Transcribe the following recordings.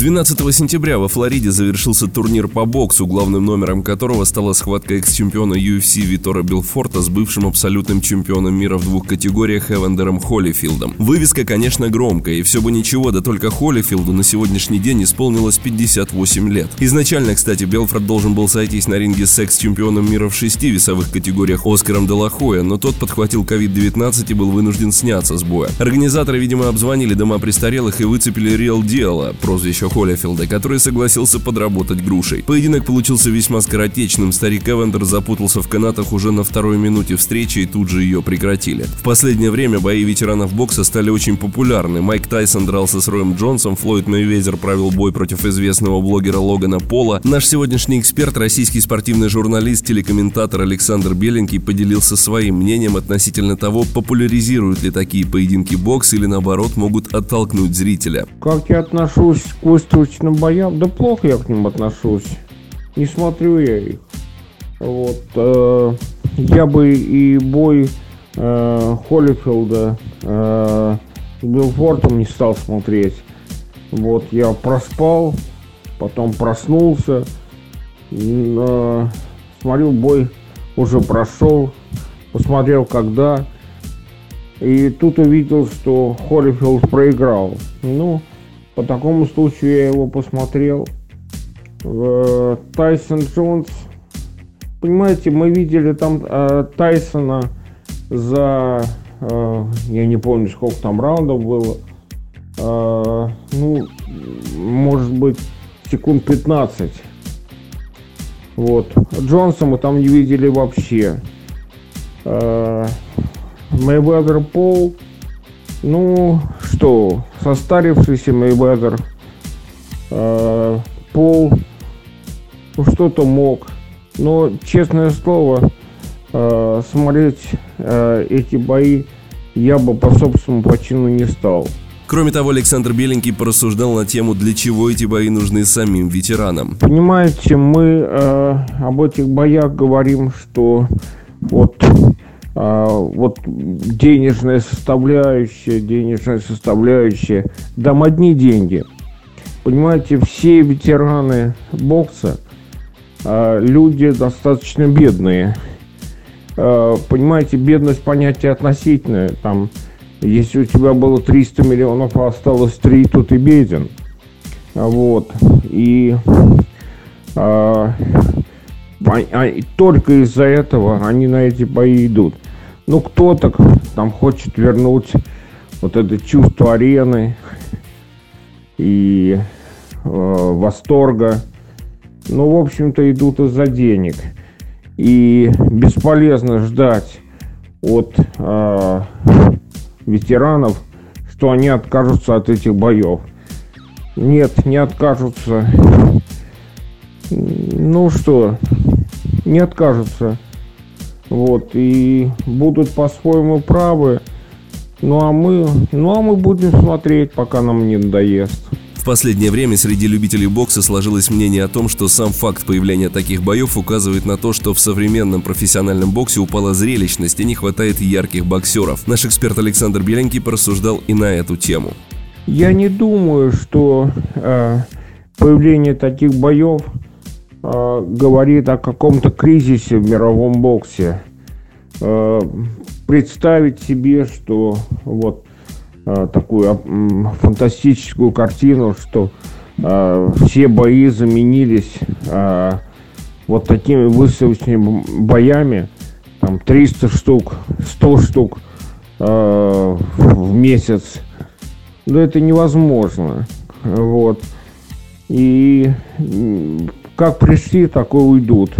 12 сентября во Флориде завершился турнир по боксу, главным номером которого стала схватка экс-чемпиона UFC Витора Билфорта с бывшим абсолютным чемпионом мира в двух категориях Эвандером Холлифилдом. Вывеска, конечно, громкая, и все бы ничего, да только Холлифилду на сегодняшний день исполнилось 58 лет. Изначально, кстати, Белфорд должен был сойтись на ринге с экс-чемпионом мира в шести весовых категориях Оскаром Делахоя, но тот подхватил COVID-19 и был вынужден сняться с боя. Организаторы, видимо, обзвонили дома престарелых и выцепили Реал Диала, прозвище Холлифилда, который согласился подработать грушей. Поединок получился весьма скоротечным, старик Эвендер запутался в канатах уже на второй минуте встречи и тут же ее прекратили. В последнее время бои ветеранов бокса стали очень популярны. Майк Тайсон дрался с Роем Джонсом, Флойд Мейвезер провел бой против известного блогера Логана Пола. Наш сегодняшний эксперт, российский спортивный журналист, телекомментатор Александр Беленький поделился своим мнением относительно того, популяризируют ли такие поединки бокс или наоборот могут оттолкнуть зрителя. Как я отношусь к выставочным боям, да плохо я к ним отношусь. Не смотрю я их. Вот. Э, я бы и бой э, Холлифилда э, с Билфортом не стал смотреть. Вот, я проспал, потом проснулся, э, смотрел бой, уже прошел, посмотрел когда. И тут увидел, что Холлифилд проиграл. Ну, по такому случаю я его посмотрел. Э, Тайсон Джонс. Понимаете, мы видели там э, Тайсона за, э, я не помню, сколько там раундов было. Э, ну, может быть, секунд 15. Вот. Джонса мы там не видели вообще. Э, Мэйвезер Пол. Ну, что, состарившийся Мэйвезер. Э, Пол. Ну, что-то мог. Но, честное слово, э, смотреть э, эти бои я бы по собственному почину не стал. Кроме того, Александр Беленький порассуждал на тему, для чего эти бои нужны самим ветеранам. Понимаете, мы э, об этих боях говорим, что вот, вот денежная составляющая, денежная составляющая, дам одни деньги. Понимаете, все ветераны бокса э, люди достаточно бедные. Э, понимаете, бедность понятие относительное. Там если у тебя было 300 миллионов, а осталось 3, то ты беден. Вот. А, а, и только из-за этого они на эти бои идут. Ну, кто-то там хочет вернуть вот это чувство арены и э, восторга. Ну, в общем-то, идут из-за денег. И бесполезно ждать от э, ветеранов, что они откажутся от этих боев. Нет, не откажутся. Ну что, не откажутся. Вот, и будут по-своему правы. Ну а мы, ну а мы будем смотреть, пока нам не надоест. В последнее время среди любителей бокса сложилось мнение о том, что сам факт появления таких боев указывает на то, что в современном профессиональном боксе упала зрелищность и не хватает ярких боксеров. Наш эксперт Александр Беленький порассуждал и на эту тему. Я не думаю, что э, появление таких боев э, говорит о каком-то кризисе в мировом боксе. Э, представить себе, что вот Э, такую фантастическую картину, что все бои заменились вот такими выставочными боями, там 300 штук, 100 штук в месяц. Да это невозможно. Вот. И как пришли, так и уйдут.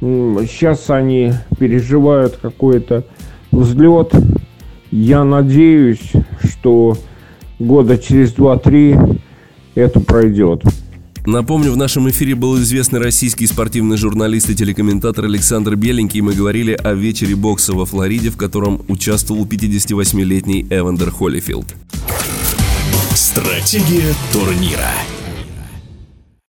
Сейчас они переживают какой-то взлет, я надеюсь, что года через 2-3 это пройдет. Напомню, в нашем эфире был известный российский спортивный журналист и телекомментатор Александр Беленький. Мы говорили о вечере бокса во Флориде, в котором участвовал 58-летний Эвандер Холлифилд. Стратегия турнира.